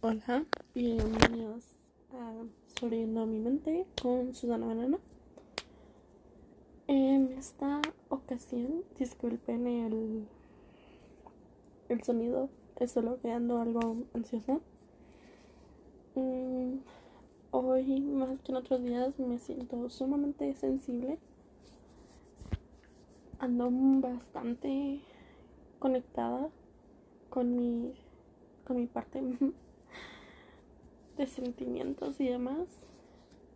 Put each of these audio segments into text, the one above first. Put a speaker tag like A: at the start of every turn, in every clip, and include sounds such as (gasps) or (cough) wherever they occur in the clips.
A: Hola, bienvenidos a Subiendo mi mente con Susana Banana. En esta ocasión, disculpen el, el sonido, es solo que ando algo ansiosa. Mm, hoy, más que en otros días, me siento sumamente sensible. Ando bastante conectada con mi, con mi parte de sentimientos y demás.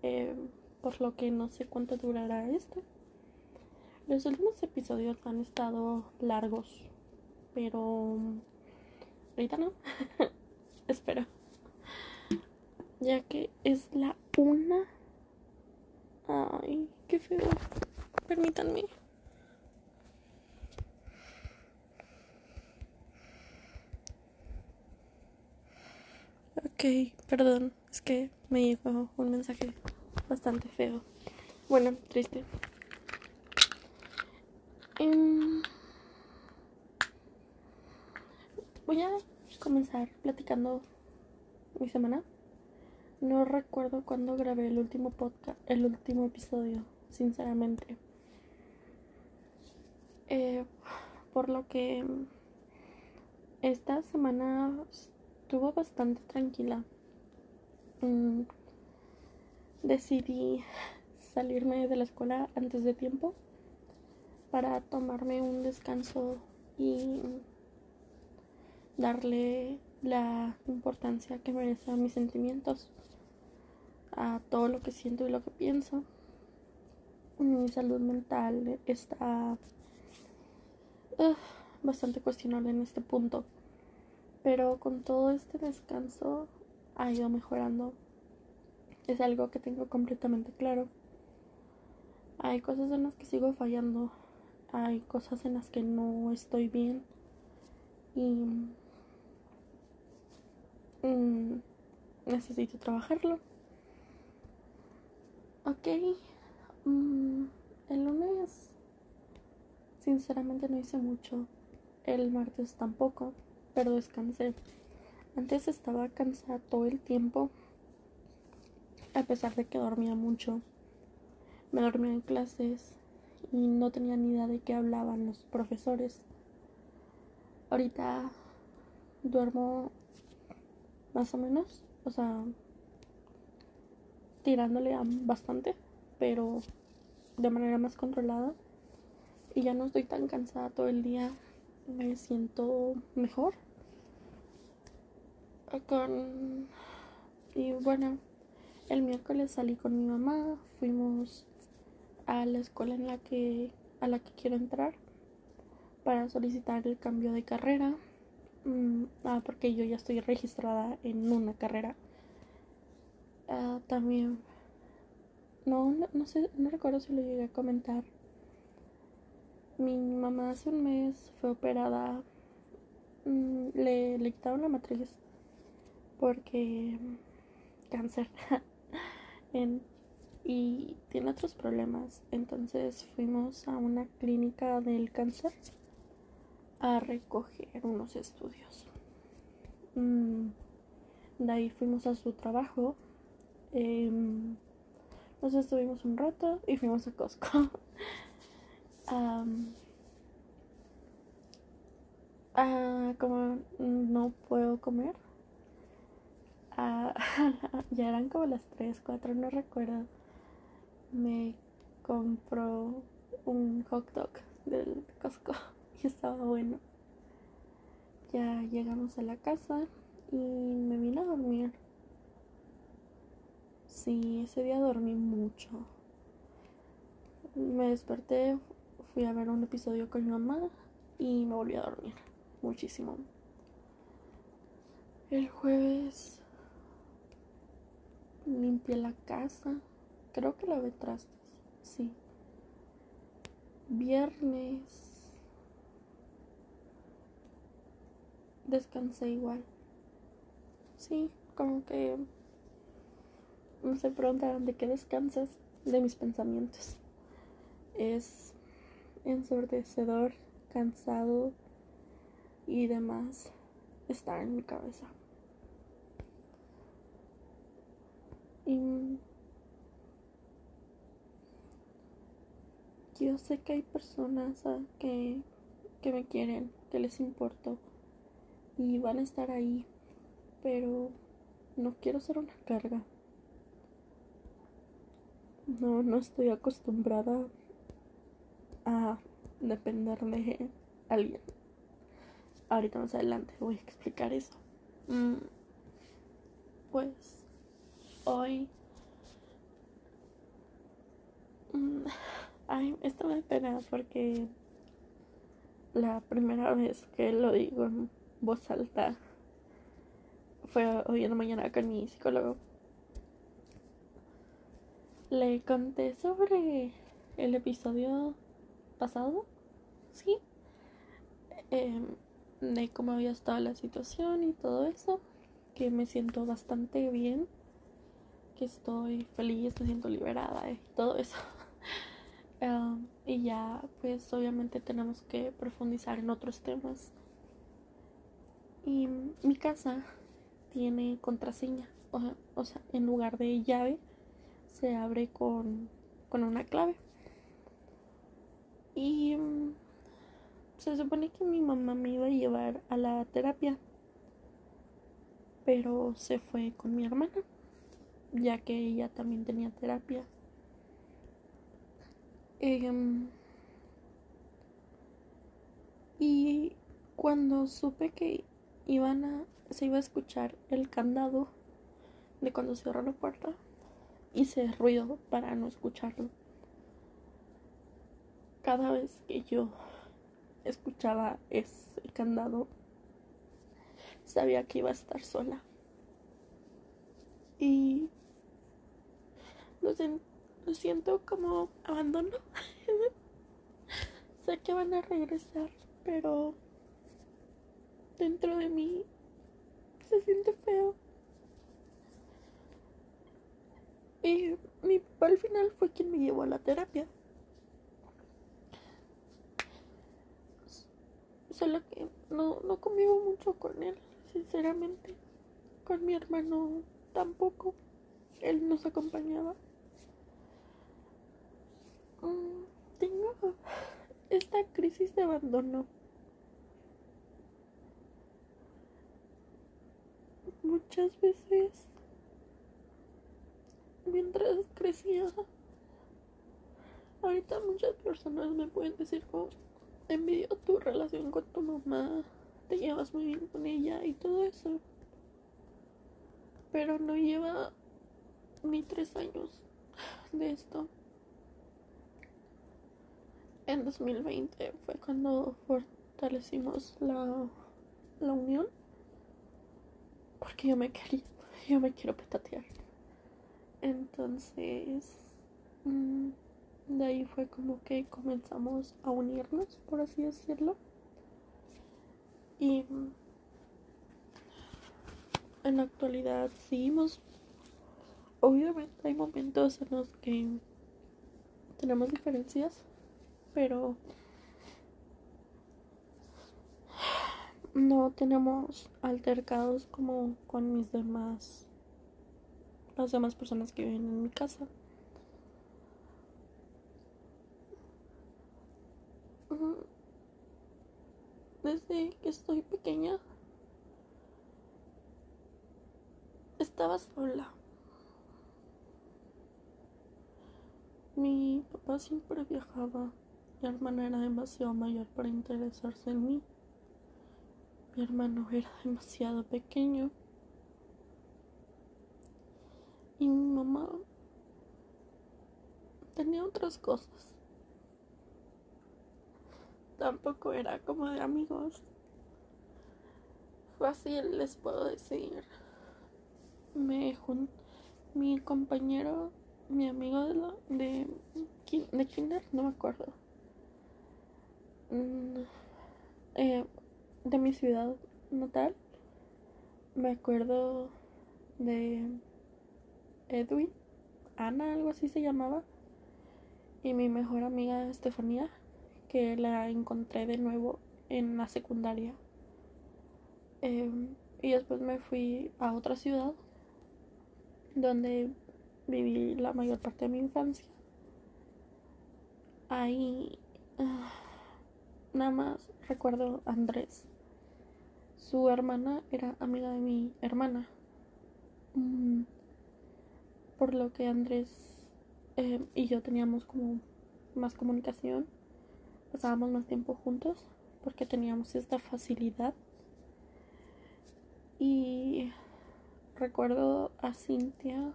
A: Eh, por lo que no sé cuánto durará esto. Los últimos episodios han estado largos, pero ahorita no. (laughs) Espero. Ya que es la una. Ay, qué feo. Permítanme. Ok, perdón, es que me llegó un mensaje bastante feo. Bueno, triste. Em, voy a comenzar platicando mi semana. No recuerdo cuándo grabé el último podcast, el último episodio, sinceramente. Eh, por lo que esta semana estuvo bastante tranquila. Mm, decidí salirme de la escuela antes de tiempo para tomarme un descanso y darle la importancia que merece a mis sentimientos, a todo lo que siento y lo que pienso. Mi salud mental está bastante cuestionable en este punto. Pero con todo este descanso ha ido mejorando. Es algo que tengo completamente claro. Hay cosas en las que sigo fallando. Hay cosas en las que no estoy bien. Y mm, necesito trabajarlo. Ok. Mm, el lunes sinceramente no hice mucho. El martes tampoco pero descansé. Antes estaba cansada todo el tiempo, a pesar de que dormía mucho. Me dormía en clases y no tenía ni idea de qué hablaban los profesores. Ahorita duermo más o menos, o sea, tirándole a bastante, pero de manera más controlada. Y ya no estoy tan cansada todo el día me siento mejor. Con... Y bueno, el miércoles salí con mi mamá, fuimos a la escuela en la que a la que quiero entrar para solicitar el cambio de carrera. Mm, ah, porque yo ya estoy registrada en una carrera. Ah, también no, no, no sé, no recuerdo si lo llegué a comentar mi mamá hace un mes fue operada. Mm, le, le quitaron la matriz porque cáncer (laughs) y tiene otros problemas. Entonces fuimos a una clínica del cáncer a recoger unos estudios. Mm, de ahí fuimos a su trabajo. Em, nos estuvimos un rato y fuimos a Costco. (laughs) Ah, como no puedo comer, ah, (laughs) ya eran como las 3, 4, no recuerdo. Me compró un hot dog del Costco (laughs) y estaba bueno. Ya llegamos a la casa y me vine a dormir. Sí, ese día dormí mucho. Me desperté, fui a ver un episodio con mi mamá y me volví a dormir muchísimo. El jueves limpié la casa, creo que la trastes, sí. Viernes descansé igual. Sí, como que no se preguntaron de qué descansas, de mis pensamientos. Es ensordecedor, cansado y demás estar en mi cabeza. Y yo sé que hay personas que, que me quieren, que les importo y van a estar ahí, pero no quiero ser una carga. No, no estoy acostumbrada a depender de alguien. Ahorita más adelante voy a explicar eso. Mm, pues hoy... Mm, ay, esto me pena porque la primera vez que lo digo en voz alta fue hoy en la mañana con mi psicólogo. Le conté sobre el episodio pasado, ¿sí? Em, de cómo había estado la situación y todo eso, que me siento bastante bien, que estoy feliz, me siento liberada y todo eso. (laughs) Em, y ya, pues obviamente tenemos que profundizar en otros temas. Y mi casa tiene contraseña, o, sea, en lugar de llave, se abre con, con una clave. Y mm, se supone que mi mamá me iba a llevar a la terapia, pero se fue con mi hermana, ya que ella también tenía terapia. Em, y cuando supe que iban a, se iba a escuchar el candado de cuando cerró la puerta, hice ruido para no escucharlo. Cada vez que yo escuchaba ese candado, sabía que iba a estar sola. Y lo, siento como abandono. (laughs) sé que van a regresar, pero dentro de mí se siente feo. Y mi papá al final fue quien me llevó a la terapia. Solo que no, no convivo mucho con él, sinceramente. Con mi hermano tampoco. Él nos acompañaba. Mm, tengo esta crisis de abandono. Muchas veces, mientras crecía, ahorita muchas personas me pueden decir envidio tu relación con tu mamá, te llevas muy bien con ella y todo eso. Pero no lleva ni tres años de esto. En 2020 fue cuando fortalecimos la, la unión. Porque yo me quería, yo me quiero petatear. Entonces, mm, de ahí fue como que comenzamos a unirnos, por así decirlo. Y en la actualidad seguimos. Obviamente hay momentos en los que tenemos diferencias, pero no tenemos altercados como con mis demás, las demás personas que viven en mi casa. Desde que estoy pequeña estaba sola. Mi papá siempre viajaba. Mi hermana era demasiado mayor para interesarse en mí. Mi hermano era demasiado pequeño. Y mi mamá tenía otras cosas tampoco era como de amigos. Fácil les puedo decir. Me mi compañero, mi amigo de, la, de, de kinder, no me acuerdo. Mm, eh, de mi ciudad natal. Me acuerdo de Edwin, Ana, algo así se llamaba. Y mi mejor amiga Estefanía que la encontré de nuevo en la secundaria. Em, y después me fui a otra ciudad donde viví la mayor parte de mi infancia. Ahí uh, nada más recuerdo a Andrés. Su hermana era amiga de mi hermana. Mm, por lo que Andrés eh, y yo teníamos como más comunicación. Pasábamos más tiempo juntos porque teníamos esta facilidad. Y recuerdo a Cintia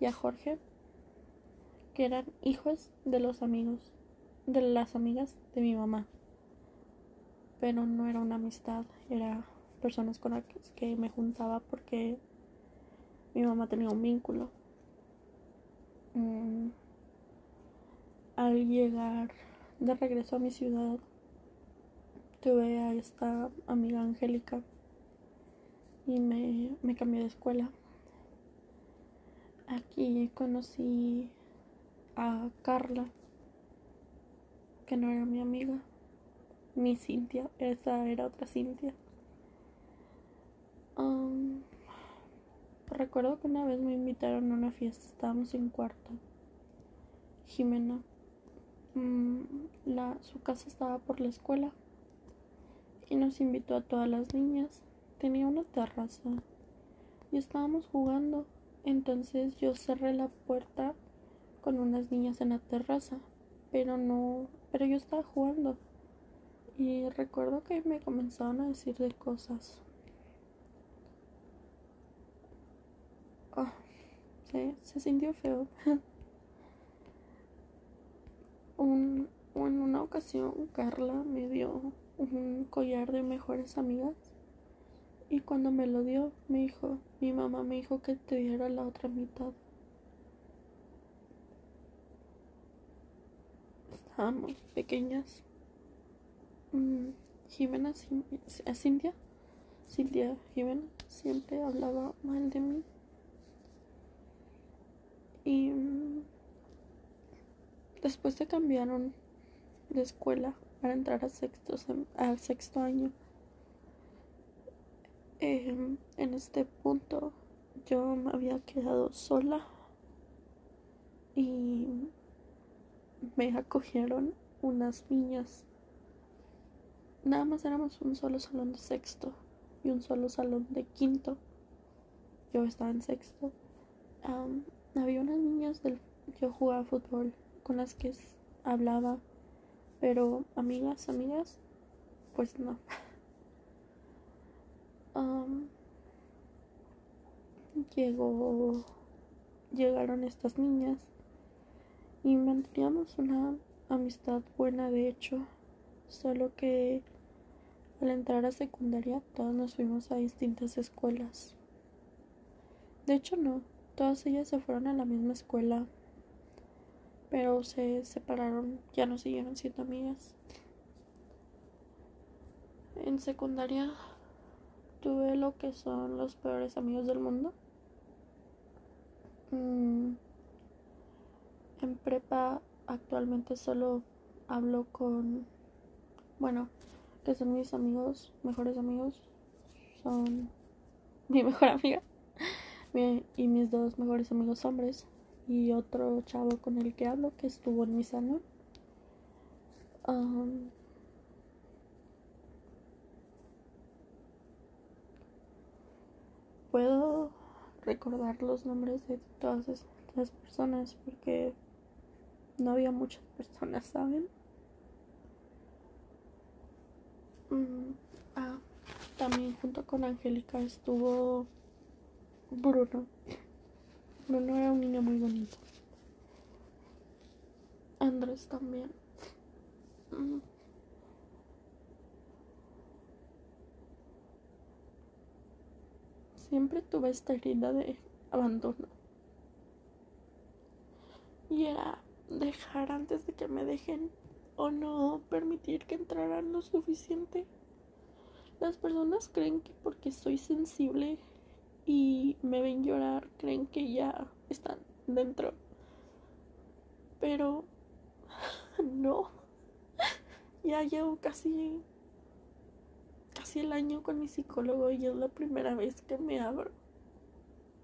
A: y a Jorge, que eran hijos de los amigos, de las amigas de mi mamá. Pero no era una amistad, era personas con las que me juntaba porque mi mamá tenía un vínculo. Mm, al llegar de regreso a mi ciudad, tuve a esta amiga Angélica y me, me cambié de escuela. Aquí conocí a Carla, que no era mi amiga, mi Cintia, esa era otra Cintia. Recuerdo que una vez me invitaron a una fiesta, estábamos en cuarto. Jimena, la, su casa estaba por la escuela y nos invitó a todas las niñas. Tenía una terraza y estábamos jugando. Entonces yo cerré la puerta con unas niñas en la terraza, pero no, pero yo estaba jugando. Y recuerdo que me comenzaron a decir de cosas. Oh, se sintió feo. (laughs) Un, en una ocasión Carla me dio un collar de mejores amigas y cuando me lo dio me dijo, mi mamá me dijo que te diera la otra mitad. Estábamos pequeñas. Mm, Jimena, Cintia, Cintia Jimena siempre hablaba mal de mí. Y mm, después se cambiaron de escuela para entrar a sexto, al sexto año. Em, en este punto yo me había quedado sola y me acogieron unas niñas. Nada más éramos un solo salón de sexto y un solo salón de quinto. Yo estaba en sexto. había unas niñas del yo jugaba fútbol con las que hablaba, pero amigas, amigas, pues no. (laughs) llegó, llegaron estas niñas y manteníamos una amistad buena de hecho, solo que al entrar a secundaria todas nos fuimos a distintas escuelas. De hecho no, todas ellas se fueron a la misma escuela, pero se separaron, ya no siguieron siendo amigas. En secundaria tuve lo que son los peores amigos del mundo. Mm, en prepa actualmente solo hablo con, bueno, que son mis amigos, mejores amigos, son mi (laughs) mejor amiga y mis dos mejores amigos hombres y otro chavo con el que hablo que estuvo en mi salón. puedo recordar los nombres de todas estas personas porque no había muchas personas, ¿saben? Mm, ah, también junto con Angélica estuvo Bruno. Bruno era un niño muy bonito. Andrés también. Mm. Siempre tuve esta herida de abandono. Y era dejar antes de que me dejen o no permitir que entraran lo suficiente. Las personas creen que porque soy sensible y me ven llorar, creen que ya están dentro. Pero (laughs) no. Ya llevo casi casi el año con mi psicólogo y es la primera vez que me abro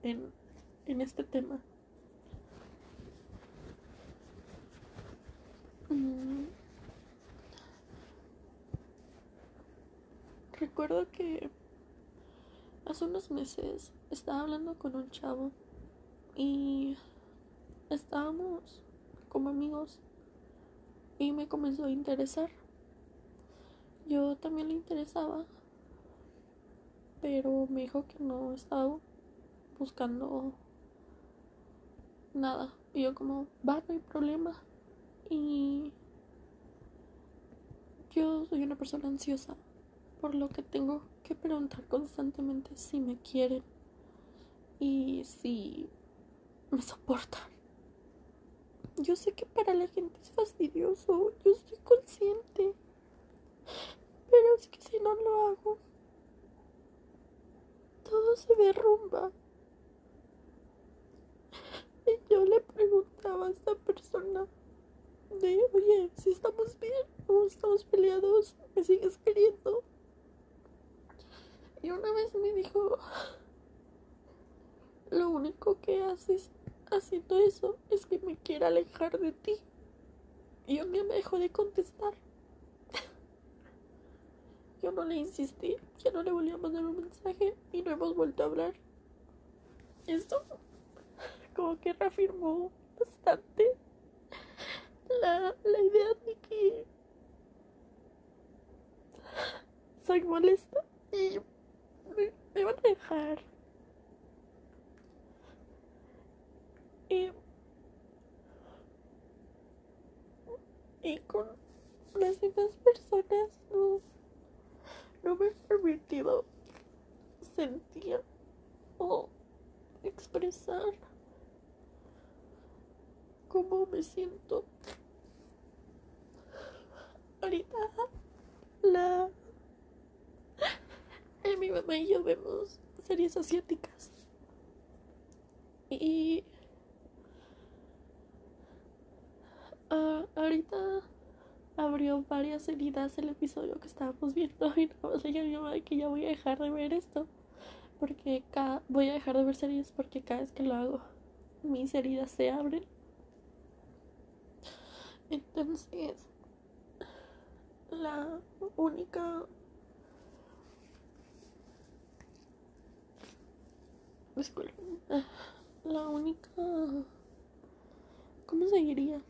A: en, en este tema. Mm. Recuerdo que hace unos meses estaba hablando con un chavo y estábamos como amigos y me comenzó a interesar. Yo también le interesaba, pero me dijo que no estaba buscando nada. Y yo como, va, no hay problema. Y yo soy una persona ansiosa, por lo que tengo que preguntar constantemente si me quieren y si me soportan. Yo sé que para la gente es fastidioso, yo estoy consciente, pero es que si no lo hago, todo se derrumba. Y yo le preguntaba a esta persona de, oye, si estamos bien o estamos peleados, me sigues queriendo. Y una vez me dijo, lo único que haces haciendo eso es que me quiere alejar de ti. Y un día me dejó de contestar. (laughs) Yo no le insistí, ya no le volví a mandar un mensaje y no hemos vuelto a hablar. Esto (laughs) como que reafirmó bastante la, la idea de que soy molesta y me, van a dejar. Y, y con las demás personas no, no me he permitido sentir o expresar cómo me siento. Ahorita la eh, mi mamá y yo vemos series asiáticas. Y uh, ahorita abrió varias heridas el episodio que estábamos viendo. (laughs) Y nada más le dije a mi mamá que ya voy a dejar de ver esto porque cada, voy a dejar de ver series porque cada vez que lo hago mis heridas se abren. Entonces, la única la única ¿cómo se diría?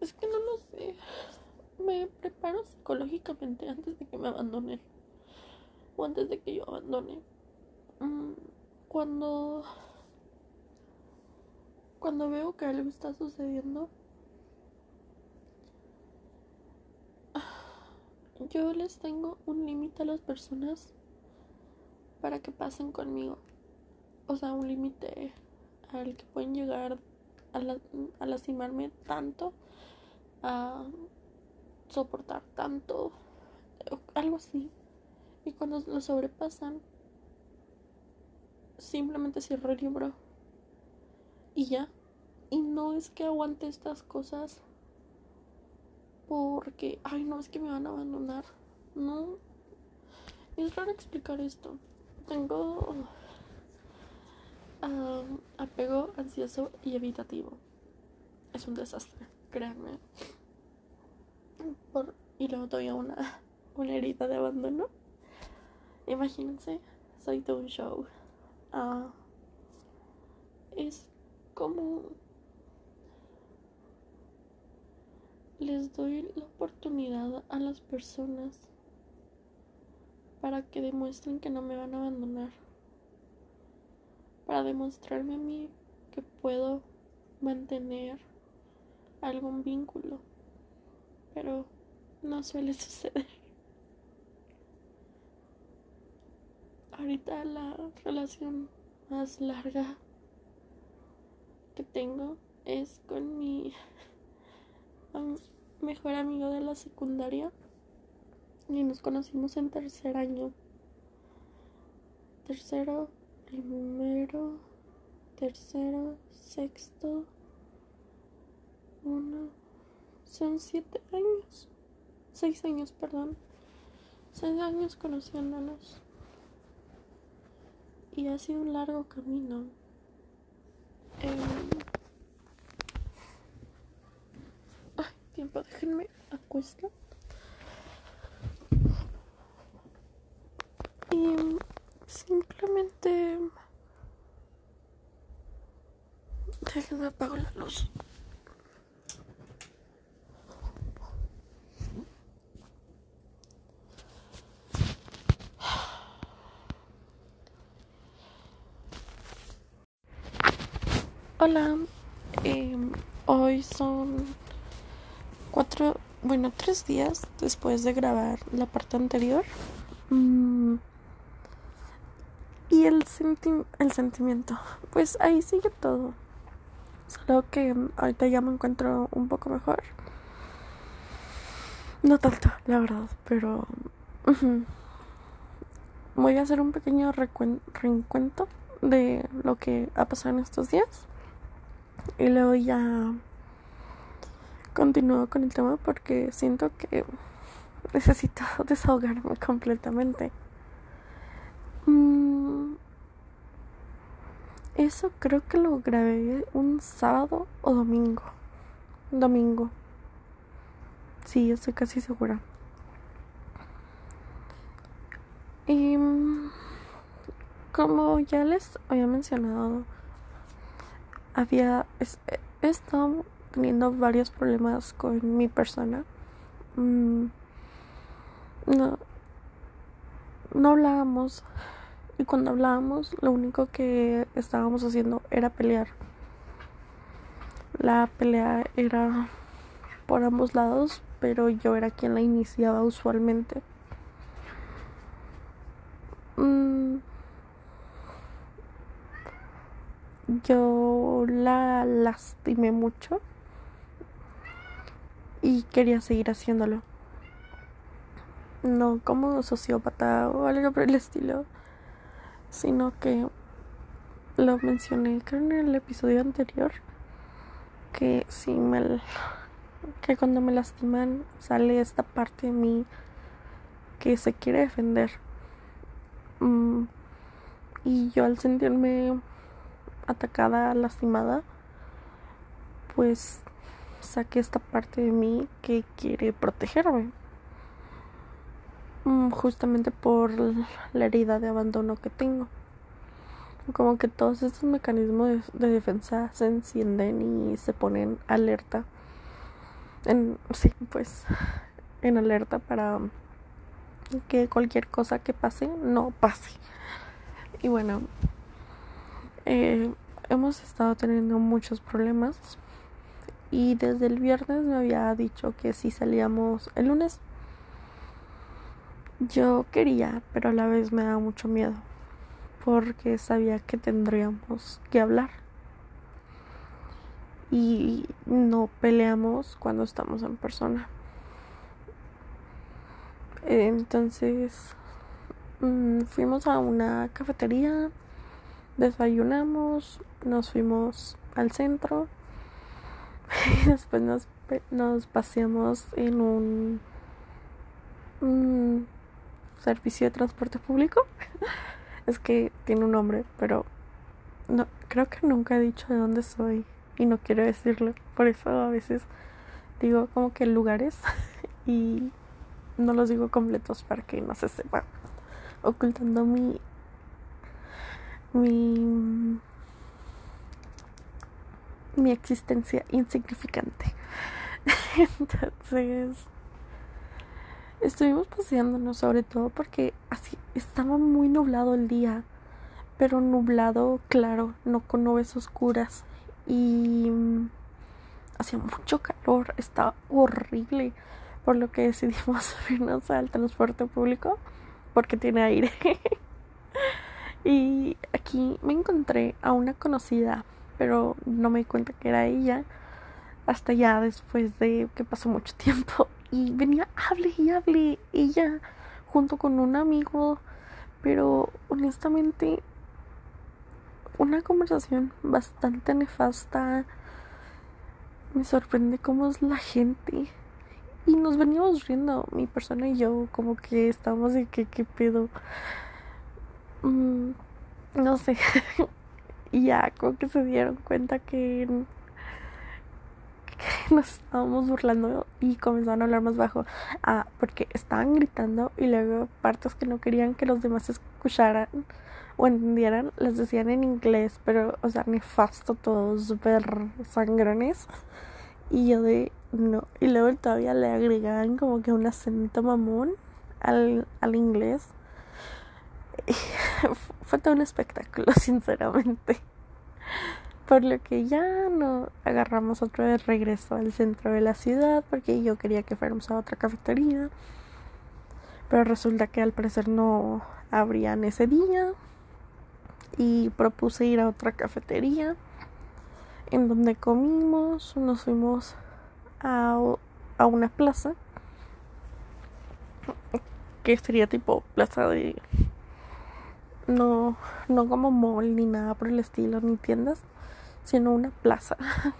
A: Es que no lo sé. Me preparo psicológicamente antes de que me abandonen o antes de que yo abandone. Mm, cuando cuando veo que algo está sucediendo, yo les tengo un límite a las personas para que pasen conmigo. O sea, un límite al que pueden llegar a, a lastimarme tanto, a soportar tanto, algo así. Y cuando lo sobrepasan, simplemente cierro el libro. Y ya. Y no es que aguante estas cosas porque, ay, no es que me van a abandonar. No. Es raro explicar esto. Tengo apego ansioso y evitativo. Es un desastre, créanme. Y luego todavía una, una herida de abandono. Imagínense, soy de un show. Ah, es como les doy la oportunidad a las personas para que demuestren que no me van a abandonar. Para demostrarme a mí que puedo mantener algún vínculo. Pero no suele suceder. ahorita la relación más larga que tengo es con mi mejor amigo de la secundaria y nos conocimos en tercer año. Tercero, primero, tercero, sexto, uno, son siete años, seis años, perdón, seis años conociéndonos. y ha sido un largo camino. Em, ay, tiempo, déjenme acuesto. Y simplemente déjenme apagar la luz. Hola, em, hoy son cuatro, bueno, tres días después de grabar la parte anterior. Mm, y el, el sentimiento, pues ahí sigue todo. Solo que ahorita ya me encuentro un poco mejor. No tanto, la verdad, pero voy a hacer un pequeño reencuentro de lo que ha pasado en estos días. Y luego ya continúo con el tema porque siento que necesito (laughs) desahogarme completamente. Mm, eso creo que lo grabé un sábado o domingo. Domingo. Sí, estoy casi segura. Y mm, como ya les había mencionado había he estado teniendo varios problemas con mi persona. Mm, no no hablábamos. Y cuando hablábamos lo único que estábamos haciendo era pelear. La pelea era por ambos lados pero yo era quien la iniciaba usualmente. Mm, yo la lastimé mucho y quería seguir haciéndolo. No como sociópata o algo por el estilo, sino que lo mencioné creo en el episodio anterior que si me que cuando me lastiman sale esta parte de mí que se quiere defender mm, y yo al sentirme atacada, lastimada, pues saqué esta parte de mí que quiere protegerme. Mm, justamente por la herida de abandono que tengo. Como que todos estos mecanismos de, defensa se encienden y se ponen alerta. En, sí, pues en alerta para que cualquier cosa que pase no pase. Y bueno, eh, hemos estado teniendo muchos problemas y desde el viernes me había dicho que si salíamos el lunes. Yo quería pero a la vez me da mucho miedo porque sabía que tendríamos que hablar. Y no peleamos cuando estamos en persona. Entonces mm, fuimos a una cafetería desayunamos, nos fuimos al centro y (laughs) después nos, nos paseamos en un, servicio de transporte público. (laughs) es que tiene un nombre, pero no creo que nunca he dicho de dónde soy y no quiero decirlo. Por eso a veces digo como que lugares (laughs) y no los digo completos para que no se sepa ocultando mi mi, mi existencia insignificante. (laughs) Entonces, estuvimos paseándonos sobre todo porque así estaba muy nublado el día, pero nublado claro, no con nubes oscuras y hacía mucho calor, estaba horrible, por lo que decidimos (laughs) subirnos al transporte público porque tiene aire. (laughs) Y aquí me encontré a una conocida, pero no me di cuenta que era ella hasta ya después de que pasó mucho (laughs) tiempo. Y venía, hable y hable ella junto con un amigo, pero honestamente una conversación bastante nefasta. Me sorprende cómo es la gente. Y nos veníamos riendo, mi persona y yo, como que estábamos de que, qué pedo. Mm, no sé, (laughs) y ya como que se dieron cuenta que, nos estábamos burlando y comenzaron a hablar más bajo. Ah, porque estaban gritando y luego partes que no querían que los demás escucharan o entendieran, les decían en inglés, pero, o sea, nefasto, todos súper sangrones. Y yo de, no. Y luego todavía le agregaban como que un acento mamón al, al inglés. (laughs) fue todo un espectáculo, (laughs) sinceramente. Por lo que ya no agarramos otra vez regreso al centro de la ciudad porque yo quería que fuéramos a otra cafetería. Pero resulta que al parecer no abrían ese día. Y propuse ir a otra cafetería en donde comimos. Nos fuimos a, a una plaza que sería tipo plaza de no, no como mall ni nada por el estilo, ni tiendas, sino una plaza. (laughs)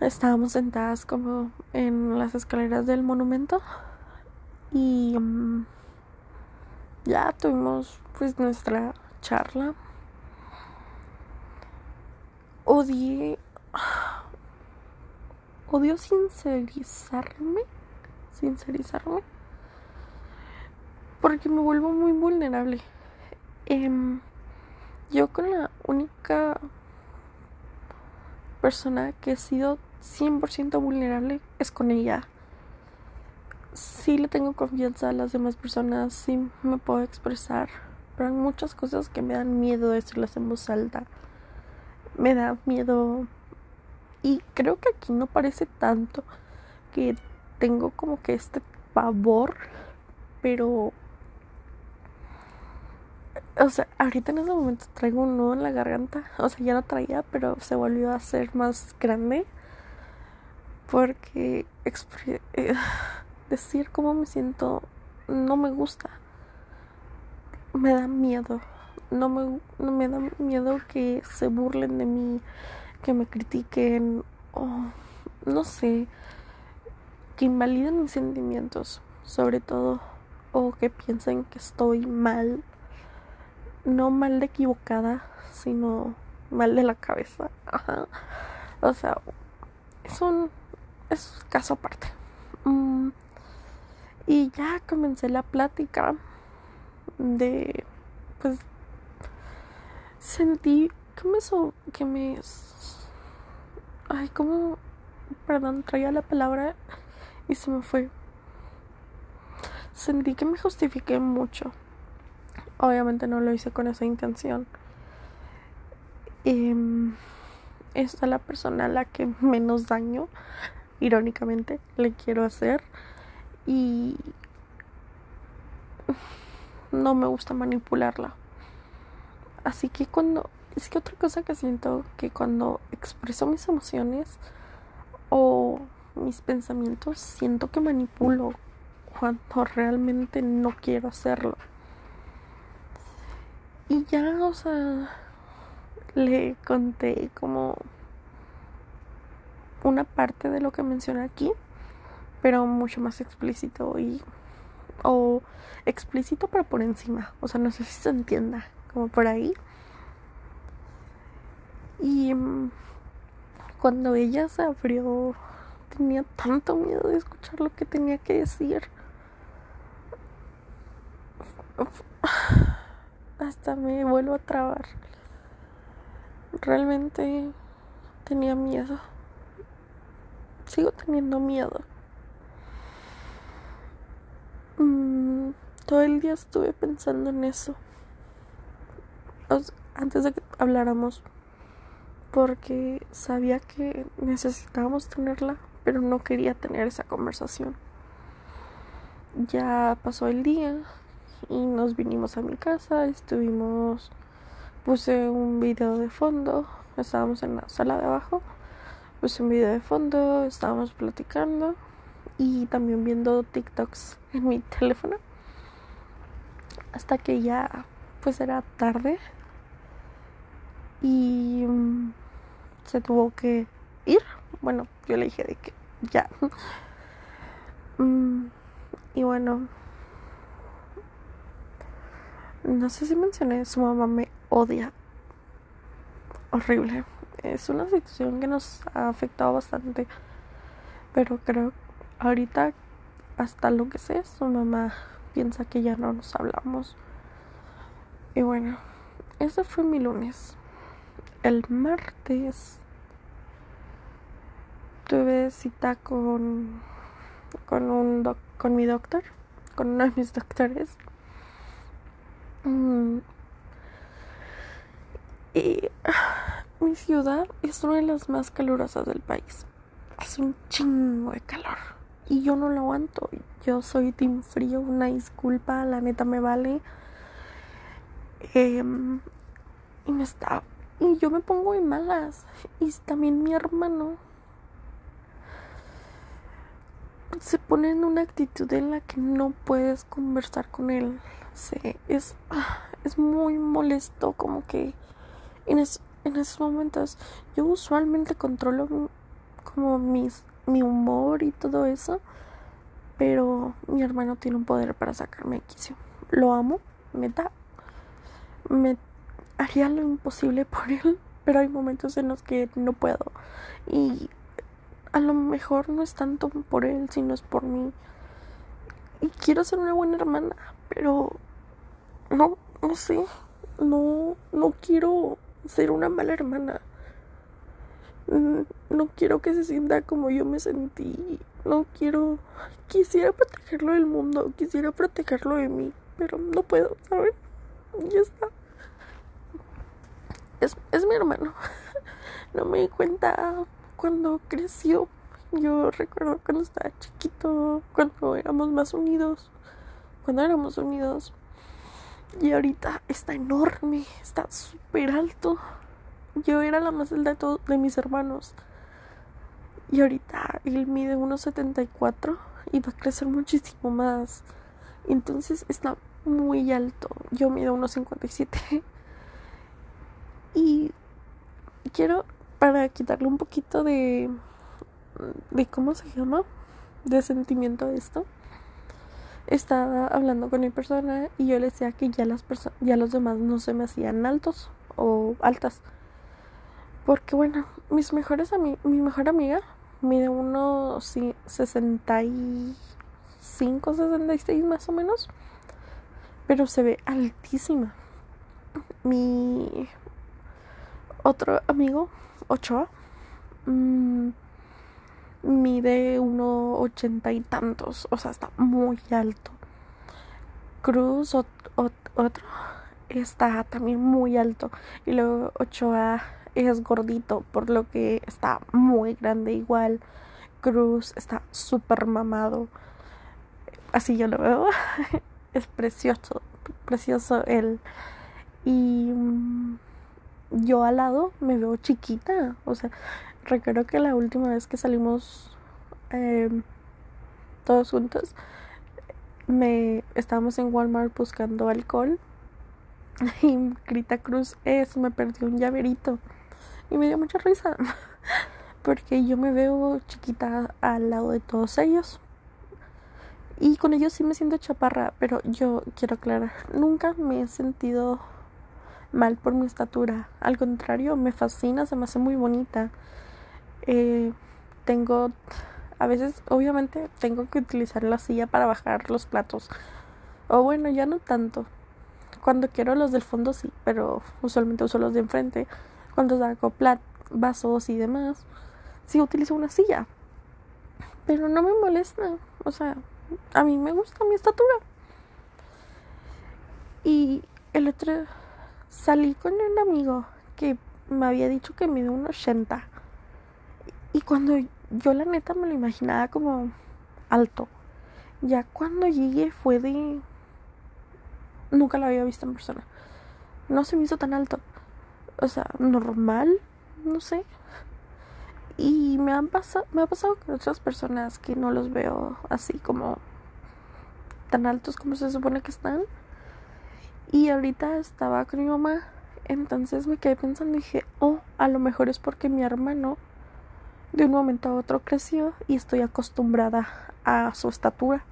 A: Estábamos sentadas como en las escaleras del monumento y mm, ya tuvimos pues nuestra charla. Odié, (sighs) odio sincerizarme, sincerizarme porque me vuelvo muy vulnerable. Em, yo con la única persona que he sido 100% vulnerable es con ella. Sí le tengo confianza a las demás personas, sí me puedo expresar, pero hay muchas cosas que me dan miedo decirlas en voz alta. Me da miedo y creo que aquí no parece tanto que tengo como que este pavor, pero o sea, ahorita en ese momento traigo un nudo en la garganta. (laughs) O sea, ya no traía, pero se volvió a hacer más grande. Porque eh, (sighs) decir cómo me siento no me gusta. Me da miedo. No me, no me da miedo que se burlen de mí, que me critiquen, o no sé, que invaliden mis sentimientos, sobre todo, o que piensen que estoy mal no mal de equivocada, sino mal de la cabeza. Ajá. O sea, es un, es caso aparte. Mm, y ya comencé la plática de, pues, sentí que me, so, que me, ay, como, perdón, traía la palabra y se me fue. Sentí que me justifiqué mucho Obviamente no lo hice con esa intención. Eh, esta es la persona a la que menos daño, irónicamente, le quiero hacer. Y no me gusta manipularla. Así que cuando... Es que otra cosa que siento que cuando expreso mis emociones o mis pensamientos, siento que manipulo cuando realmente no quiero hacerlo. Y ya, o sea, le conté como una parte de lo que mencioné aquí, pero mucho más explícito y o explícito pero por encima, o sea, no sé si se entienda, como por ahí. Y mm, cuando ella se abrió, tenía tanto miedo de escuchar lo que tenía que decir hasta me vuelvo a trabar. Realmente tenía miedo. Sigo teniendo miedo. Mm, todo el día estuve pensando en eso. antes de que habláramos. Porque sabía que necesitábamos tenerla, pero no quería tener esa conversación. Ya pasó el día, y nos vinimos a mi casa, estuvimos, puse un video de fondo, estábamos en la sala de abajo, puse un video de fondo, estábamos platicando y también viendo TikToks en mi teléfono hasta que ya pues era tarde y mm, se tuvo que ir. Bueno yo le dije de que ya. (laughs) Mm, y bueno no sé si mencioné, su mamá me odia. Horrible. Es una situación que nos ha afectado bastante. Pero creo ahorita, hasta lo que sé, su mamá piensa que ya no nos hablamos. Y bueno, ese fue mi lunes. El martes tuve cita con con un con mi doctor, con uno de mis doctores. Mm. Y mi ciudad es una de las más calurosas del país. Hace un chingo de calor. Y yo no lo aguanto. Yo soy team frío, una disculpa, la neta me vale. Em, y me está. Y yo me pongo de malas. Y también mi hermano se pone en una actitud en la que no puedes conversar con él. es, ah, es muy molesto, como que en, en esos momentos yo usualmente controlo como mis, mi humor y todo eso, pero mi hermano tiene un poder para sacarme de quicio. Lo amo, me da, me haría lo imposible por él, (laughs) pero hay momentos en los que no puedo y a lo mejor no es tanto por él, sino es por mí. Y quiero ser una buena hermana, pero no, no sé, no, no quiero ser una mala hermana. No quiero que se sienta como yo me sentí. No quiero. Quisiera protegerlo del mundo. Quisiera protegerlo de mí. Pero no puedo, ¿saben? Ya está. Es, es mi hermano. (laughs) No me di cuenta cuando creció. Yo recuerdo cuando estaba chiquito, cuando éramos más unidos, cuando éramos unidos. Y ahorita está enorme, está súper alto. Yo era la más alta de todos de mis hermanos. Y ahorita él mide 1.74 y va a crecer muchísimo más. Entonces está muy alto. Yo mido 1.57. (laughs) Y quiero para quitarle un poquito de de cómo se llama de sentimiento a esto estaba hablando con mi persona y yo le decía que ya las ya los demás no se me hacían altos o altas. Porque bueno mis mejores mi mejor amiga mide unos 65 66 más o menos pero se ve altísima. Mi otro amigo Ochoa mmm, mide uno ochenta y tantos, o sea, está muy alto. Cruz, otro, está también muy alto. Y luego Ochoa es gordito, por lo que está muy grande igual. Cruz está súper mamado. Así yo lo veo. (laughs) es precioso, precioso él. Y mm, yo al lado me veo chiquita. O sea, recuerdo que la última vez que salimos em, todos juntos, me estábamos en Walmart buscando alcohol (laughs) y Grita Cruz es, me perdió un llaverito y me dio mucha risa (laughs) porque yo me veo chiquita al lado de todos ellos y con ellos sí me siento chaparra, pero yo quiero aclarar, nunca me he sentido mal por mi estatura. Al contrario, me fascina, se me hace muy bonita. Eh, tengo, a veces, obviamente, tengo que utilizar la silla para bajar los platos. O bueno, ya no tanto. Cuando quiero los del fondo sí, pero usualmente uso los de enfrente. Cuando saco plat vasos y demás, sí utilizo una silla. Pero no me molesta. O sea, a mí me gusta mi estatura. Y el otro salí con un amigo que me había dicho que mide un 80. Y cuando yo la neta me lo imaginaba como alto. Ya cuando llegué fue de... Nunca lo había visto en persona. No se me hizo tan alto. O sea, normal, no sé. Y me han pasado, me ha pasado con otras personas que no los veo así como tan altos como se supone que están. Y ahorita estaba con mi mamá. Entonces me quedé pensando y dije, oh, a lo mejor es porque mi hermano de un momento a otro creció y estoy acostumbrada a su estatura.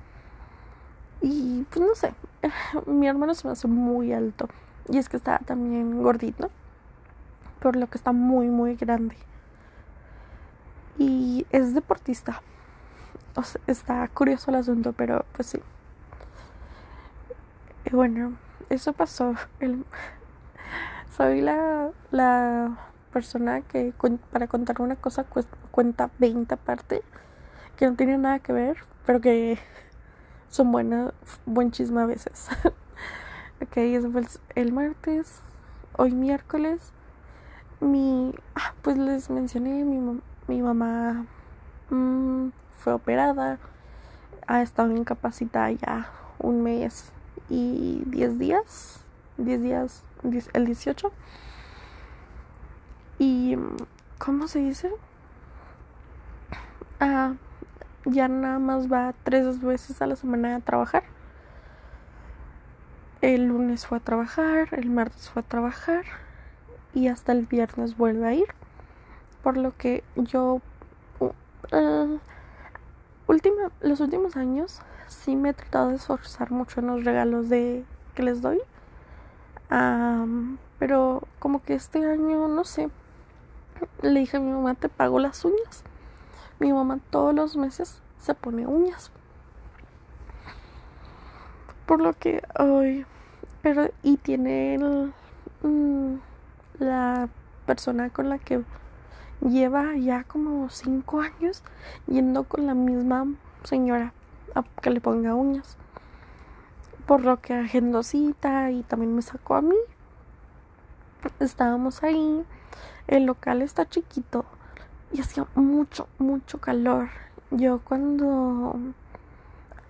A: Y pues no sé, (laughs) mi hermano se me hace muy alto. Y es que está también gordito. Por lo que está muy, muy grande. Y es deportista. Está curioso el asunto, pero pues sí. Y bueno, eso pasó. (laughs) El... Soy la, la persona que para contar una cosa cuenta 20 aparte. Que no tiene nada que ver, pero que son buenas, buen chisme a veces. (laughs) ok, eso fue el, martes. Hoy miércoles. Mi. Ah, pues les mencioné, mi, mi mamá mmm, fue operada. Ha estado incapacitada ya un mes y 10 días. 10 días, el 18. Y. ¿Cómo se dice? Ah, ya nada más va tres veces a la semana a trabajar. El lunes fue a trabajar, el martes fue a trabajar y hasta el viernes vuelve a ir. Por lo que yo uh, última, los últimos años sí me he tratado de esforzar mucho en los regalos de que les doy. pero como que este año, no sé, le dije a mi mamá, te pago las uñas. Mi mamá todos los meses se pone uñas. Por lo que hoy, pero y tiene el, mm, la persona con la que lleva ya como cinco años yendo con la misma señora a que le ponga uñas. Por lo que agendó cita y también me sacó a mí. Estábamos ahí. El local está chiquito y hacía mucho, mucho calor. Yo cuando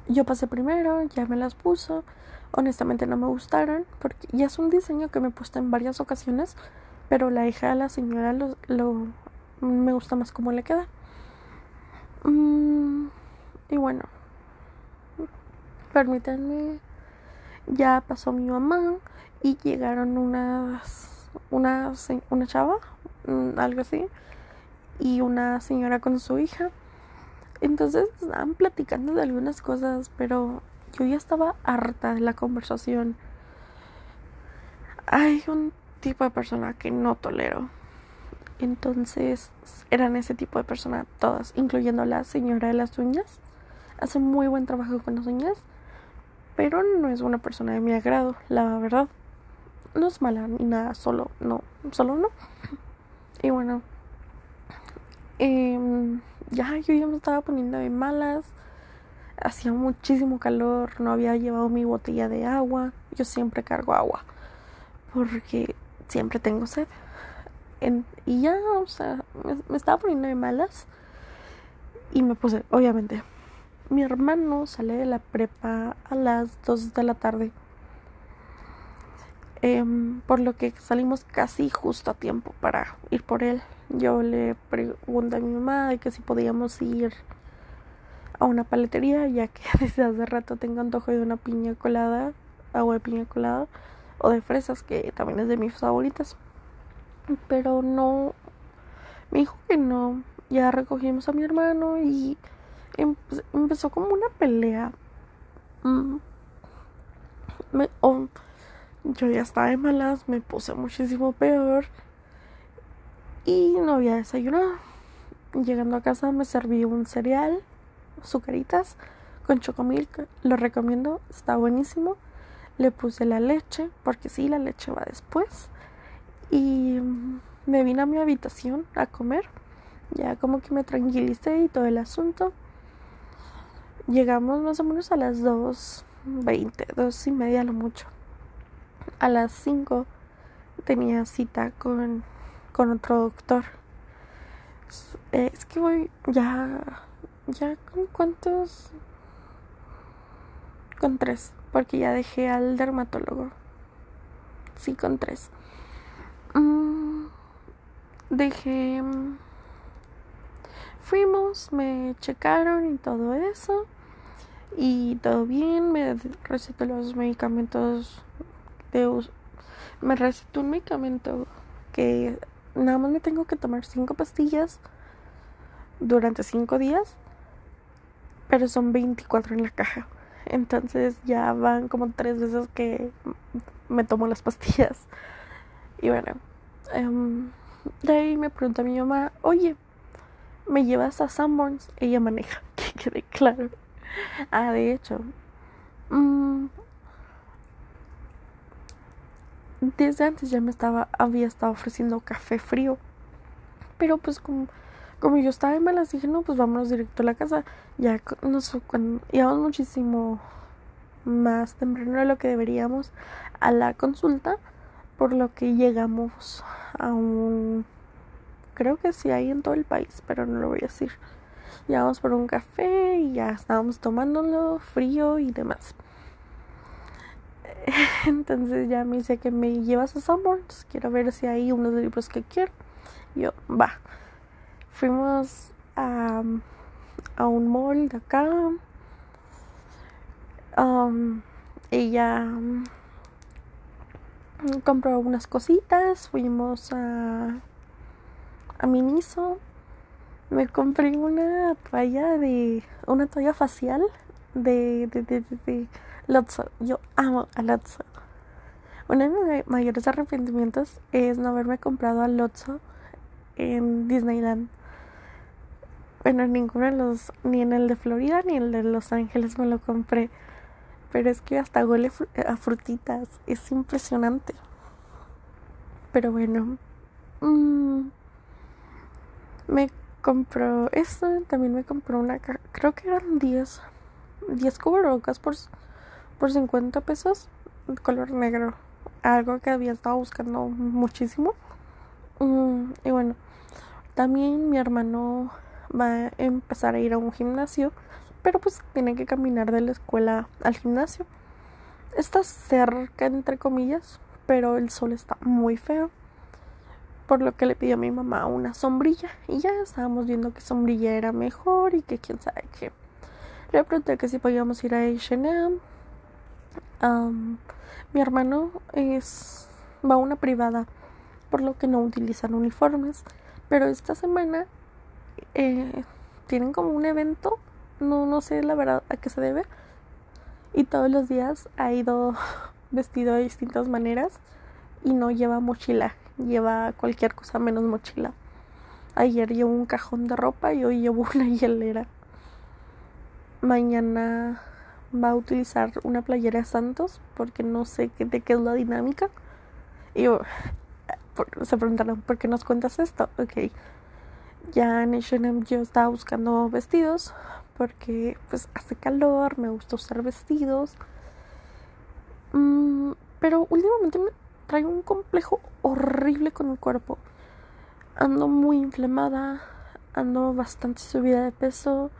A: yo pasé primero, ya me las puso. Honestamente no me gustaron porque ya es un diseño que me he puesto en varias ocasiones, pero la hija de la señora lo, lo me gusta más cómo le queda. Mm, y bueno, permítanme, ya pasó mi mamá y llegaron unas, una, una chava, mm, algo así, y una señora con su hija. Entonces estaban platicando de algunas cosas, pero yo ya estaba harta de la conversación. Hay un tipo de persona que no tolero. Entonces eran ese tipo de personas todas, incluyendo la señora de las uñas. Hace muy buen trabajo con las uñas, pero no es una persona de mi agrado, la verdad. No es mala ni nada, solo no, solo no. Y bueno, eh, ya yo ya me estaba poniendo de malas. Hacía muchísimo calor, no había llevado mi botella de agua. Yo siempre cargo agua porque siempre tengo sed. y ya, o sea, me, estaba poniendo de malas y me puse, obviamente. Mi hermano sale de la prepa a las 2 de la tarde. Em, por lo que salimos casi justo a tiempo para ir por él. Yo le pregunté a mi mamá que si podíamos ir a una paletería, ya que (laughs) desde hace rato tengo antojo de una piña colada, agua de piña colada, o de fresas, que también es de mis favoritas. Pero no, me dijo que no. Ya recogimos a mi hermano y empezó como una pelea. Mm. Yo ya estaba de malas, me puse muchísimo peor y no había desayunado. Llegando a casa me serví un cereal, sucaritas con chocomilk, lo recomiendo, está buenísimo. Le puse la leche, porque sí, la leche va después. Y me vine a mi habitación a comer. Ya como que me tranquilicé y todo el asunto. Llegamos más o menos a las 2.20, dos y media lo mucho. A las 5 tenía cita con con otro doctor. Eh, es que voy ya, ya con cuántos, con tres, porque ya dejé al dermatólogo. Sí, con tres. Mm, dejé, fuimos, me checaron y todo eso. Y todo bien, me recetó los medicamentos de me recetó un medicamento que nada más me tengo que tomar cinco pastillas durante cinco días, pero son 24 en la caja. Entonces ya van como tres veces que me tomo las pastillas. Y bueno, um, de ahí me pregunta mi mamá, oye, ¿me llevas a Sanborns? Ella maneja, (laughs) que quede claro. Ah, de hecho, um, desde antes ya me estaba, había estado ofreciendo café frío. Pero pues como, como yo estaba en malas, dije, no, pues vámonos directo a la casa. Ya nos, cuando íbamos muchísimo más temprano de lo que deberíamos a la consulta, por lo que llegamos a un creo que sí hay en todo el país, pero no lo voy a decir. Llegamos por un café y ya estábamos tomándolo frío y demás. (laughs) Entonces ya me dice que me llevas a Sanborns, quiero ver si hay unos libros que quiero. yo, va. Fuimos a, a un mall de acá. Um, ella um, compró unas cositas, fuimos a, a Miniso. Me compré una toalla de. una toalla facial de, de, de, de Lotso. Yo amo a Lotso. Uno de mis mayores arrepentimientos es no haberme comprado a Lotso en Disneyland. Bueno, ninguno de los, ni en el de Florida ni en el de Los Ángeles me lo compré. Pero es que hasta huele a frutitas. Es impresionante. Pero bueno. Mmm, me compró esto. También me compró una. Creo que eran 10. 10 cubrebocas por por 50 pesos color negro. Algo que había estado buscando muchísimo. Mm, y bueno, también mi hermano va a empezar a ir a un gimnasio, pero pues tiene que caminar de la escuela al gimnasio. Está cerca, entre comillas, pero el sol está muy feo. Por lo que le pidió a mi mamá una sombrilla. Y ya estábamos viendo que sombrilla era mejor y que quién sabe qué. Le pregunté que si podíamos ir a HM mi hermano es va a una privada, por lo que no utilizan uniformes. Pero esta semana eh, tienen como un evento, no, no sé la verdad a qué se debe. Y todos los días ha ido (laughs) vestido de distintas maneras y no lleva mochila, lleva cualquier cosa menos mochila. Ayer llevo un cajón de ropa y hoy llevo (laughs) una hielera. Mañana va a utilizar una playera Santos porque no sé de qué es la dinámica. Y yo, se preguntaron, ¿por qué nos cuentas esto? Ok, ya en H&M yo estaba buscando vestidos porque pues hace calor, me gusta usar vestidos. Mm, pero últimamente me traigo un complejo horrible con mi cuerpo. Ando muy inflamada, ando bastante subida de peso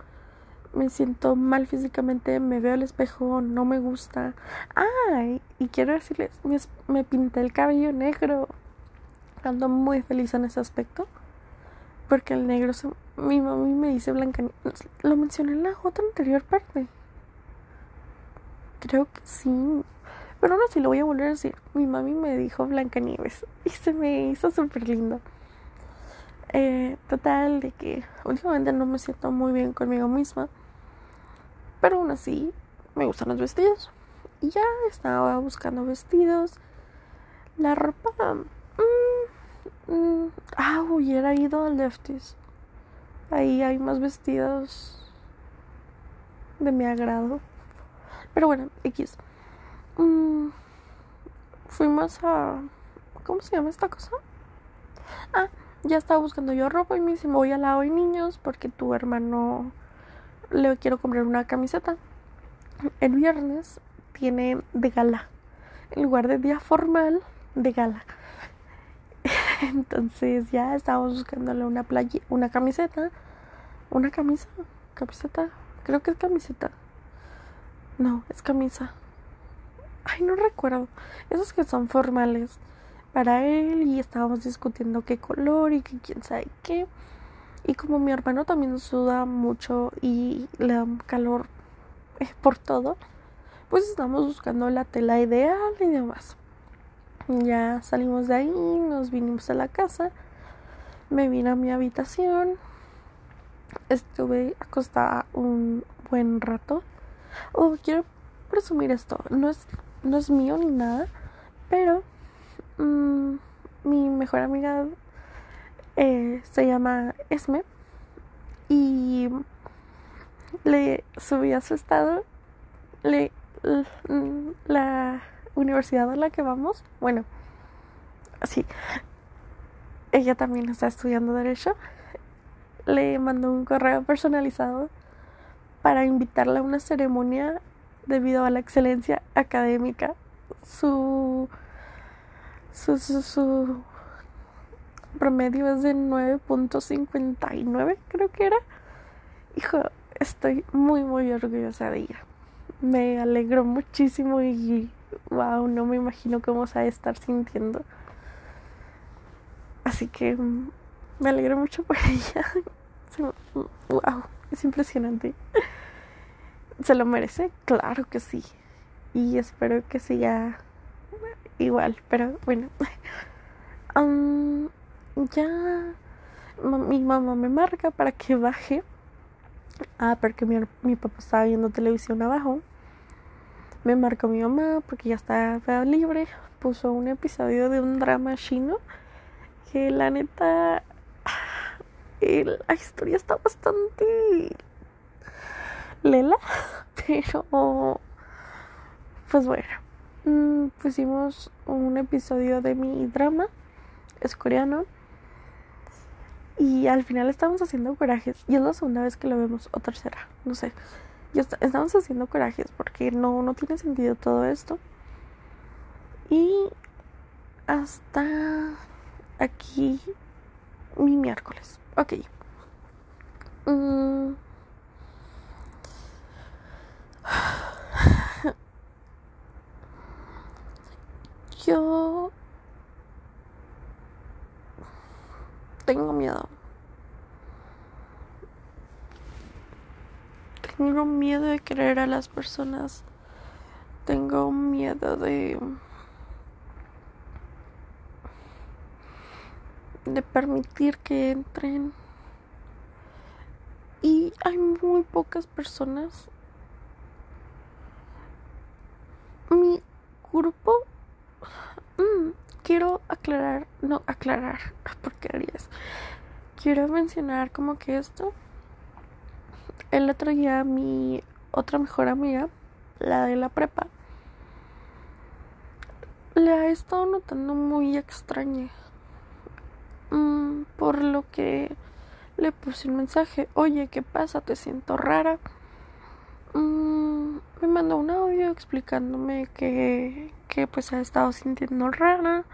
A: me siento mal físicamente, me veo al espejo, no me gusta. Ay, y quiero decirles, me, pinté el cabello negro. Ando muy feliz en ese aspecto. Porque el negro, se, mi mami me dice blanca. Lo mencioné en la otra anterior parte. Creo que sí. Pero no, si lo voy a volver a decir. Mi mami me dijo Blancanieves. Y se me hizo súper lindo. Eh, total, de que últimamente no me siento muy bien conmigo misma. Pero aún así, me gustan los vestidos. Y ya estaba buscando vestidos. La ropa. Mmm, mmm, ah, hubiera ido al Lefties. Ahí hay más vestidos de mi agrado. Pero bueno, X. Mm, fuimos a. ¿Cómo se llama esta cosa? Ah, ya estaba buscando yo ropa y me dice: Voy al lado de niños porque tu hermano le quiero comprar una camiseta. El viernes tiene de gala. En lugar de día formal, de gala. (laughs) Entonces ya estábamos buscándole una playa, una camiseta. Una camisa, camiseta, creo que es camiseta. No, es camisa. Ay, no recuerdo. Esos que son formales para él y estábamos discutiendo qué color y qué quién sabe qué. Y como mi hermano también suda mucho y le da calor eh, por todo, pues estamos buscando la tela ideal y demás. Ya salimos de ahí, nos vinimos a la casa, me vine a mi habitación, estuve acostada un buen rato. Oh, quiero presumir esto. No es, no es mío ni nada, pero mm, mi mejor amiga eh, se llama Esme y le subí a su estado le, la universidad a la que vamos, bueno, sí, ella también está estudiando derecho, le mandó un correo personalizado para invitarla a una ceremonia debido a la excelencia académica. Su, su, su, promedio es de 9.59, creo que era. Hijo, estoy muy, muy orgullosa de ella. Me alegro muchísimo y wow, no me imagino cómo se va a estar sintiendo. Así que me alegro mucho por (laughs) ella. Wow, es impresionante. ¿Se lo merece? Claro que sí. Y espero que siga igual, pero bueno. (laughs) ya mi mamá me marca para que baje. Ah, porque mi, mi papá estaba viendo televisión abajo. Me marcó mi mamá porque ya estaba libre. Puso un episodio de un drama chino que la neta (sighs) la historia está bastante lela, (laughs) pero pues bueno, mm, pusimos un episodio de mi drama, es coreano, y al final estamos haciendo corajes. Y es la segunda vez que lo vemos, o tercera, no sé. Estamos haciendo corajes porque no, no tiene sentido todo esto. Y hasta aquí mi miércoles. Ok. Mm. Yo tengo miedo. Tengo miedo de querer a las personas. Tengo miedo de... de permitir que entren. Y hay muy pocas personas. Mi grupo... Mm, quiero aclarar, no aclarar, (laughs) porque harías. Quiero mencionar como que esto. El otro día mi otra mejor amiga, la de la prepa, le ha estado notando muy extraña. Mm, por lo que le puse un mensaje, oye, ¿qué pasa? Te siento rara. Mm, me mandó un audio explicándome que, que pues ha estado sintiendo rara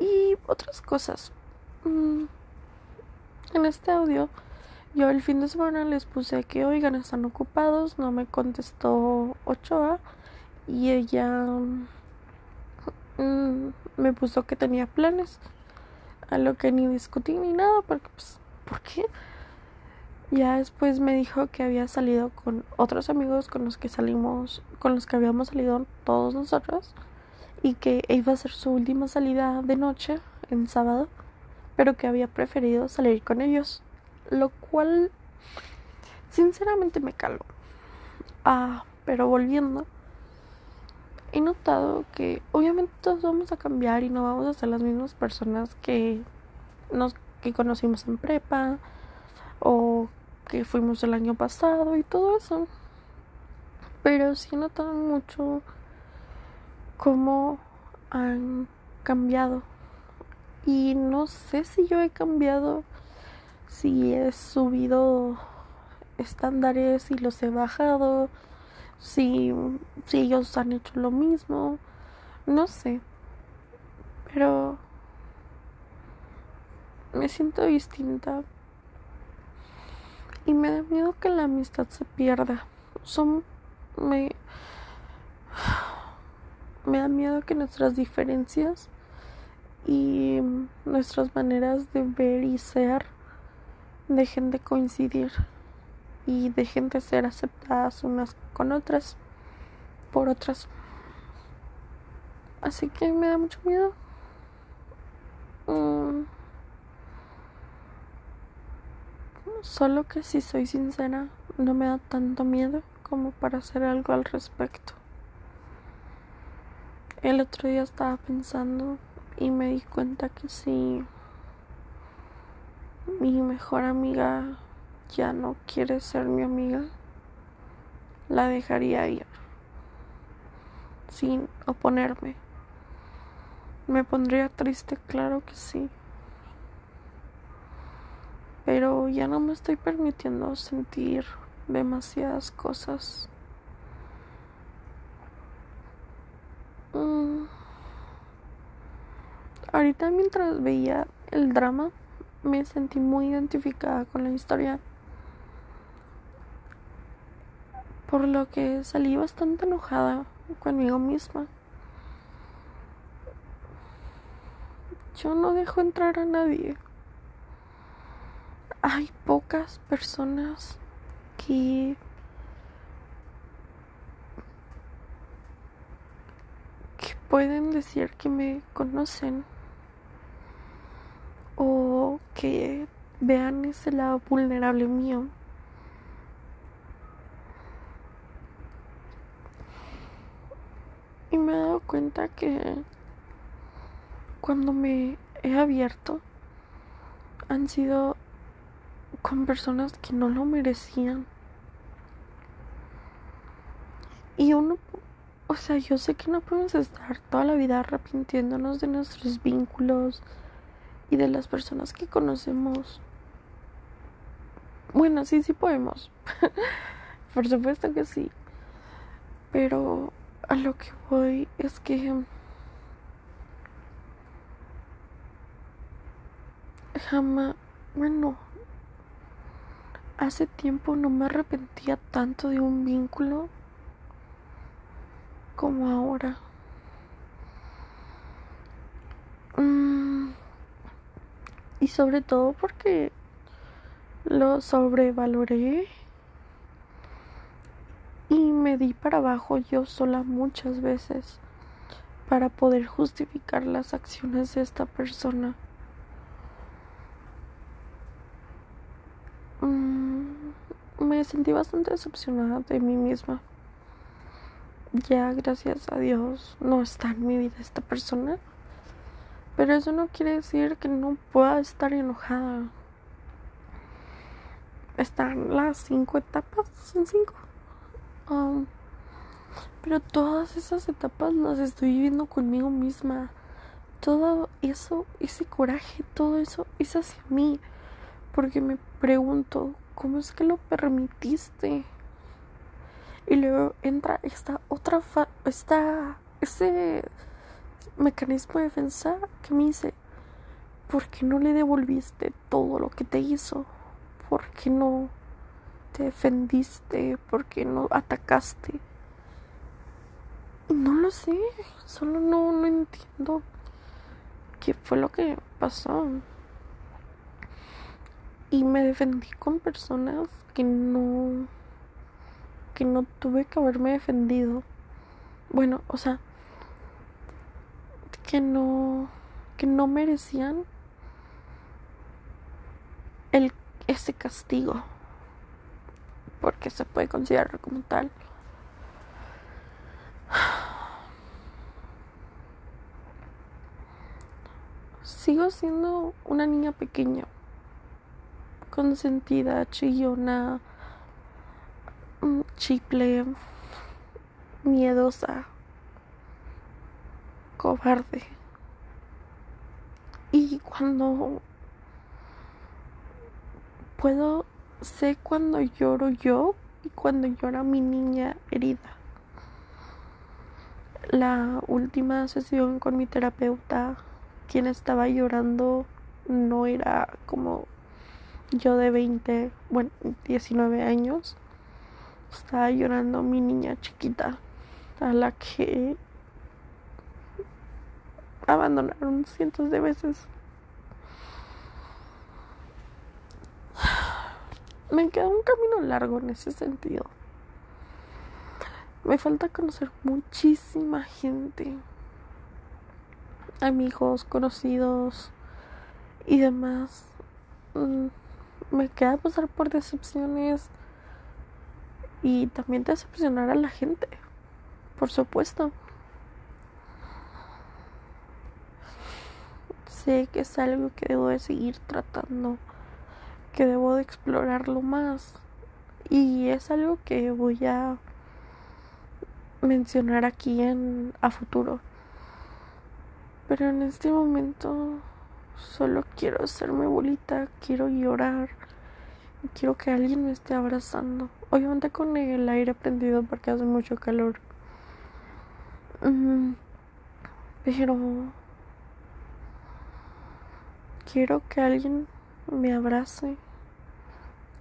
A: y otras cosas. Mm, en este audio yo el fin de semana les puse que oigan están ocupados, no me contestó Ochoa y ella me puso que tenía planes a lo que ni discutí ni nada, porque pues, ¿por qué? Ya después me dijo que había salido con otros amigos con los que salimos, con los que habíamos salido todos nosotros, y que iba a ser su última salida de noche en sábado, pero que había preferido salir con ellos, lo cual sinceramente me caló. Ah, pero volviendo, he notado que obviamente todos vamos a cambiar y no vamos a ser las mismas personas que nos que conocimos en prepa o que fuimos el año pasado y todo eso. Pero sí he notado mucho cómo han cambiado. Y no sé si yo he cambiado, si he subido estándares y los he bajado si, si ellos han hecho lo mismo, no sé, pero me siento distinta y me da miedo que la amistad se pierda. Son me me da miedo que nuestras diferencias y nuestras maneras de ver y ser dejen de coincidir y dejen de ser aceptadas unas con otras por otras. Así que me da mucho miedo. Mm. Solo que si soy sincera, no me da tanto miedo como para hacer algo al respecto. el otro día estaba pensando y me di cuenta que si mi mejor amiga ya no quiere ser mi amiga, la dejaría ir sin oponerme. Me pondría triste, claro que sí. Pero ya no me estoy permitiendo sentir demasiadas cosas. Mm. Ahorita mientras veía el drama me sentí muy identificada con la historia. Por lo que salí bastante enojada conmigo misma. Yo no dejo entrar a nadie. Hay pocas personas que pueden decir que me conocen o que vean ese lado vulnerable mío. Y me he dado cuenta que cuando me he abierto han sido con personas que no lo merecían. Y uno, o sea, yo sé que no podemos estar toda la vida arrepintiéndonos de nuestros vínculos y de las personas que conocemos. Bueno, sí, sí podemos. (laughs) Por supuesto que sí. Pero a lo que voy es que jamás, bueno, hace tiempo no me arrepentía tanto de un vínculo como ahora. Mm, y sobre todo porque lo sobrevaloré y me di para abajo yo sola muchas veces para poder justificar las acciones de esta persona. Mm, me sentí bastante decepcionada de mí misma. Ya, gracias a Dios, no está en mi vida esta persona. Pero eso no quiere decir que no pueda estar enojada. Están las cinco etapas, son cinco. Um, pero todas esas etapas las estoy viviendo conmigo misma. Todo eso, ese coraje, todo eso es hacia mí. Porque me pregunto, ¿cómo es que lo permitiste? Y luego entra esta otra, fa esta, ese mecanismo de defensa que me dice, ¿por qué no le devolviste todo lo que te hizo? ¿Por qué no te defendiste? ¿Por qué no atacaste? No lo sé, solo no, no entiendo qué fue lo que pasó. Y me defendí con personas que no que no tuve que haberme defendido. Bueno, o sea, que no que no merecían el ese castigo porque se puede considerar como tal. (sighs) Sigo siendo una niña pequeña, consentida, chillona, mm, chiple, miedosa, cobarde. Y cuando puedo sé cuando lloro yo y cuando llora mi niña herida. La última sesión con mi terapeuta, quien estaba llorando no era como yo de 20, bueno, 19 años. Estaba llorando mi niña chiquita, a la que abandonaron cientos de veces. me queda un camino largo en ese sentido. Me falta conocer muchísima gente, amigos, conocidos y demás. Mm, me queda pasar por decepciones y también decepcionar a la gente, por supuesto. sé que es algo que debo de seguir tratando, que debo de explorarlo más. Y es algo que voy a mencionar aquí en a futuro. Pero en este momento solo quiero hacerme bolita, quiero llorar, quiero que alguien me esté abrazando. Obviamente con el aire prendido porque hace mucho calor. Mm, pero quiero que alguien me abrace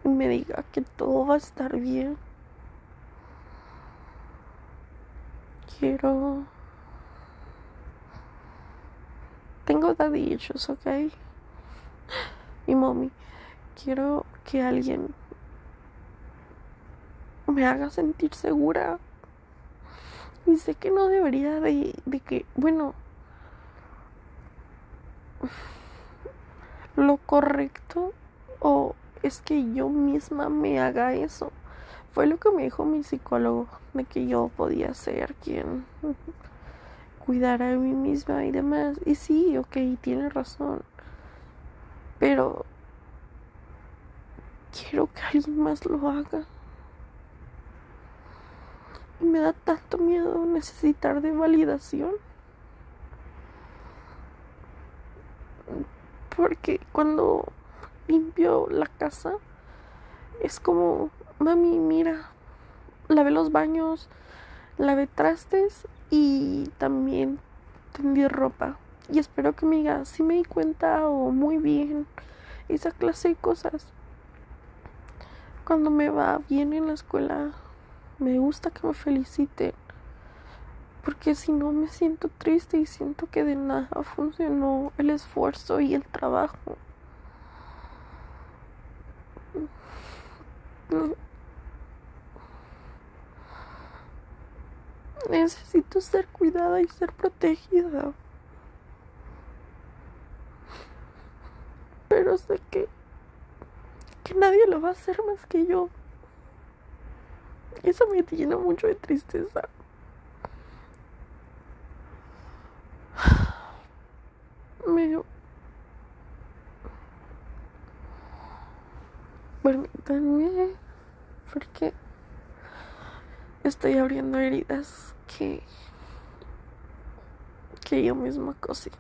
A: y me diga que todo va a estar bien. Quiero tengo daddy issues, ¿ok? (gasps) Y mommy, quiero que alguien me haga sentir segura. Y sé que no debería de, de que, bueno, lo correcto o es que yo misma me haga eso. Fue lo que me dijo mi psicólogo, de que yo podía ser quien cuidar a mí misma y demás. Y sí, ok, tiene razón. Pero quiero que alguien más lo haga. Y me da tanto miedo necesitar de validación. Porque cuando limpio la casa, es como, mami, mira, lavé los baños, lavé trastes y también tendí ropa. Y espero que me diga si me di cuenta o muy bien, esa clase de cosas. Cuando me va bien en la escuela, me gusta que me feliciten. Porque si no me siento triste y siento que de nada funcionó el esfuerzo y el trabajo. Necesito ser cuidada y ser protegida. Pero sé que, que nadie lo va a hacer más que yo. Eso me llena mucho de tristeza. (sighs) Me... Permítanme, porque estoy abriendo heridas que que yo misma cosí.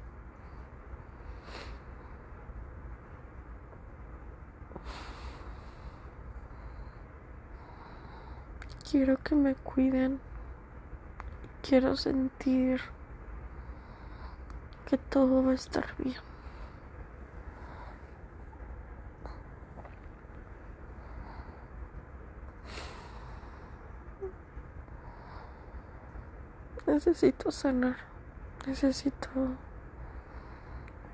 A: Quiero que me cuiden. Quiero sentir que todo va a estar bien. Necesito sanar. Necesito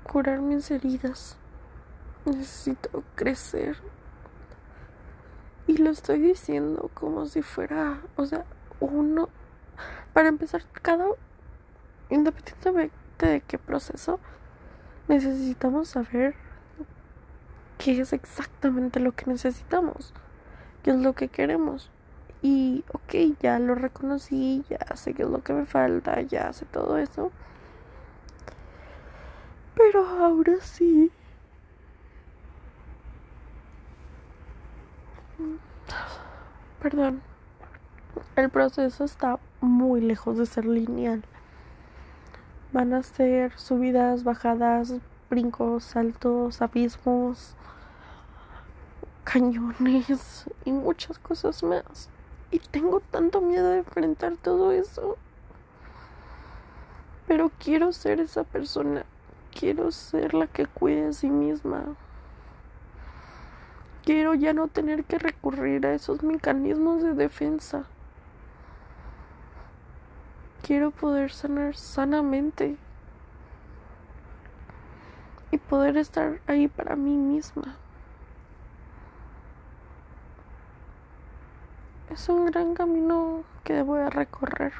A: curar mis heridas. Necesito crecer. Y lo estoy diciendo como si fuera, o sea, uno. Para empezar, cada. Independientemente de qué proceso, necesitamos saber qué es exactamente lo que necesitamos, qué es lo que queremos. Y ok, ya lo reconocí, ya sé qué es lo que me falta, ya sé todo eso. Pero ahora sí. Perdón. El proceso está muy lejos de ser lineal. Van a ser subidas, bajadas, brincos, saltos, abismos, cañones y muchas cosas más. Y tengo tanto miedo de enfrentar todo eso. Pero quiero ser esa persona. Quiero ser la que cuide a sí misma. Quiero ya no tener que recurrir a esos mecanismos de defensa. Quiero poder sanar sanamente. Y poder estar ahí para mí misma. Es un gran camino que voy a recorrer.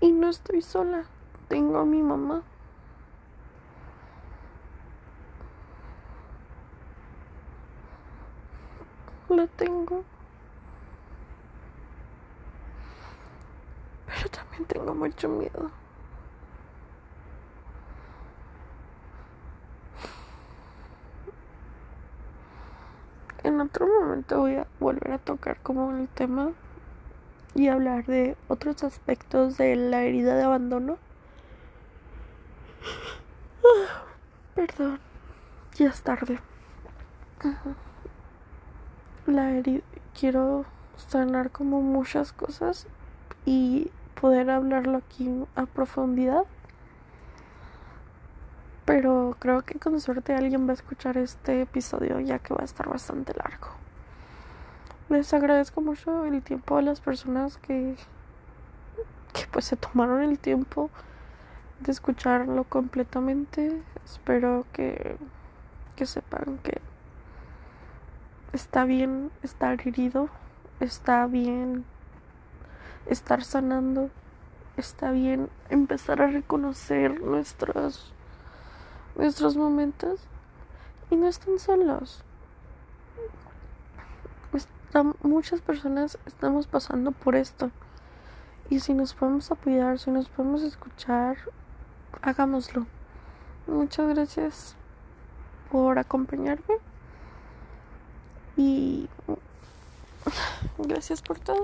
A: Y no estoy sola, tengo a mi mamá. La tengo. Pero también tengo mucho miedo. En otro momento voy a volver a tocar como el tema y hablar de otros aspectos de la herida de abandono. Perdón, ya es tarde. La herida, quiero sanar como muchas cosas y poder hablarlo aquí a profundidad. Pero creo que con suerte alguien va a escuchar este episodio ya que va a estar bastante largo. Les agradezco mucho el tiempo a las personas que, que pues se tomaron el tiempo de escucharlo completamente. Espero que, que sepan que está bien estar herido, está bien estar sanando, está bien empezar a reconocer nuestros nuestros momentos y no están solos. muchas personas estamos pasando por esto y si nos podemos apoyar, si nos podemos escuchar, hagámoslo. Muchas gracias por acompañarme y (sighs) gracias por todo.